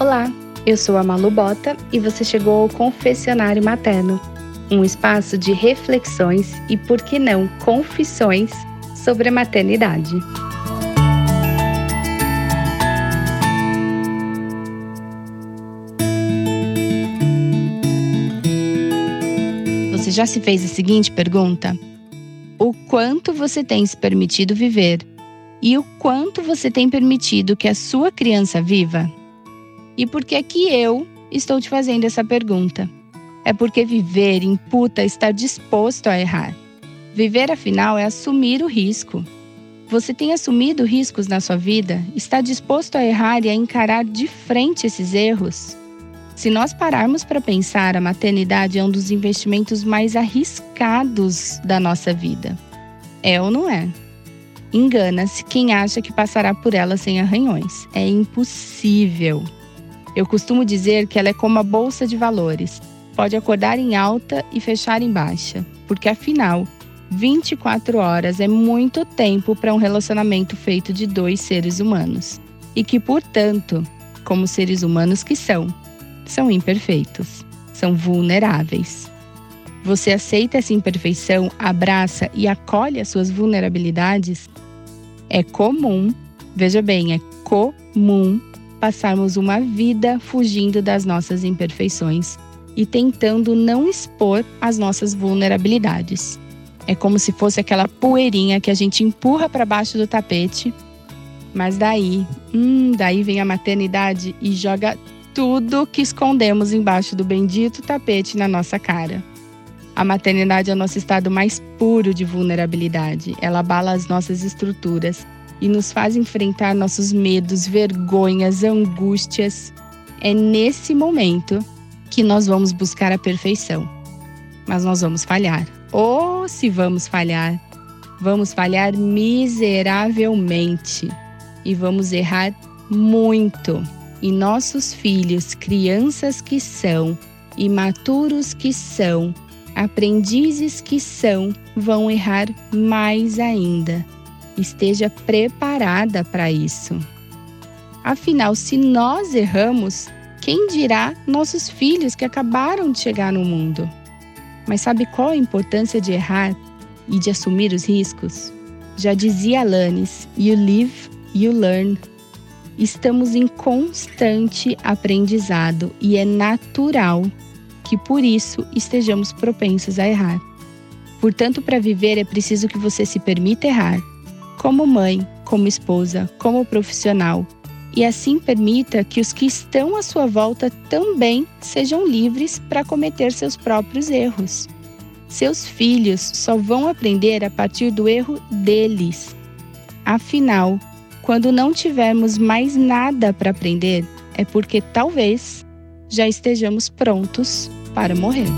Olá, eu sou a Malu Bota e você chegou ao Confessionário Materno, um espaço de reflexões e, por que não, confissões sobre a maternidade. Você já se fez a seguinte pergunta? O quanto você tem se permitido viver e o quanto você tem permitido que a sua criança viva? E por que que eu estou te fazendo essa pergunta? É porque viver imputa estar disposto a errar. Viver, afinal, é assumir o risco. Você tem assumido riscos na sua vida? Está disposto a errar e a encarar de frente esses erros? Se nós pararmos para pensar, a maternidade é um dos investimentos mais arriscados da nossa vida. É ou não é? Engana-se quem acha que passará por ela sem arranhões. É impossível. Eu costumo dizer que ela é como a bolsa de valores. Pode acordar em alta e fechar em baixa, porque afinal, 24 horas é muito tempo para um relacionamento feito de dois seres humanos. E que, portanto, como seres humanos que são, são imperfeitos, são vulneráveis. Você aceita essa imperfeição, abraça e acolhe as suas vulnerabilidades? É comum, veja bem, é comum passarmos uma vida fugindo das nossas imperfeições e tentando não expor as nossas vulnerabilidades. É como se fosse aquela poeirinha que a gente empurra para baixo do tapete, mas daí, hum, daí vem a maternidade e joga tudo que escondemos embaixo do bendito tapete na nossa cara. A maternidade é o nosso estado mais puro de vulnerabilidade. Ela abala as nossas estruturas e nos faz enfrentar nossos medos, vergonhas, angústias. É nesse momento que nós vamos buscar a perfeição. Mas nós vamos falhar. Ou se vamos falhar, vamos falhar miseravelmente e vamos errar muito. E nossos filhos, crianças que são, imaturos que são, aprendizes que são, vão errar mais ainda esteja preparada para isso. Afinal, se nós erramos, quem dirá nossos filhos que acabaram de chegar no mundo? Mas sabe qual a importância de errar e de assumir os riscos? Já dizia Alanis: You live, you learn. Estamos em constante aprendizado e é natural que por isso estejamos propensos a errar. Portanto, para viver é preciso que você se permita errar como mãe, como esposa, como profissional, e assim permita que os que estão à sua volta também sejam livres para cometer seus próprios erros. Seus filhos só vão aprender a partir do erro deles. Afinal, quando não tivermos mais nada para aprender, é porque talvez já estejamos prontos para morrer.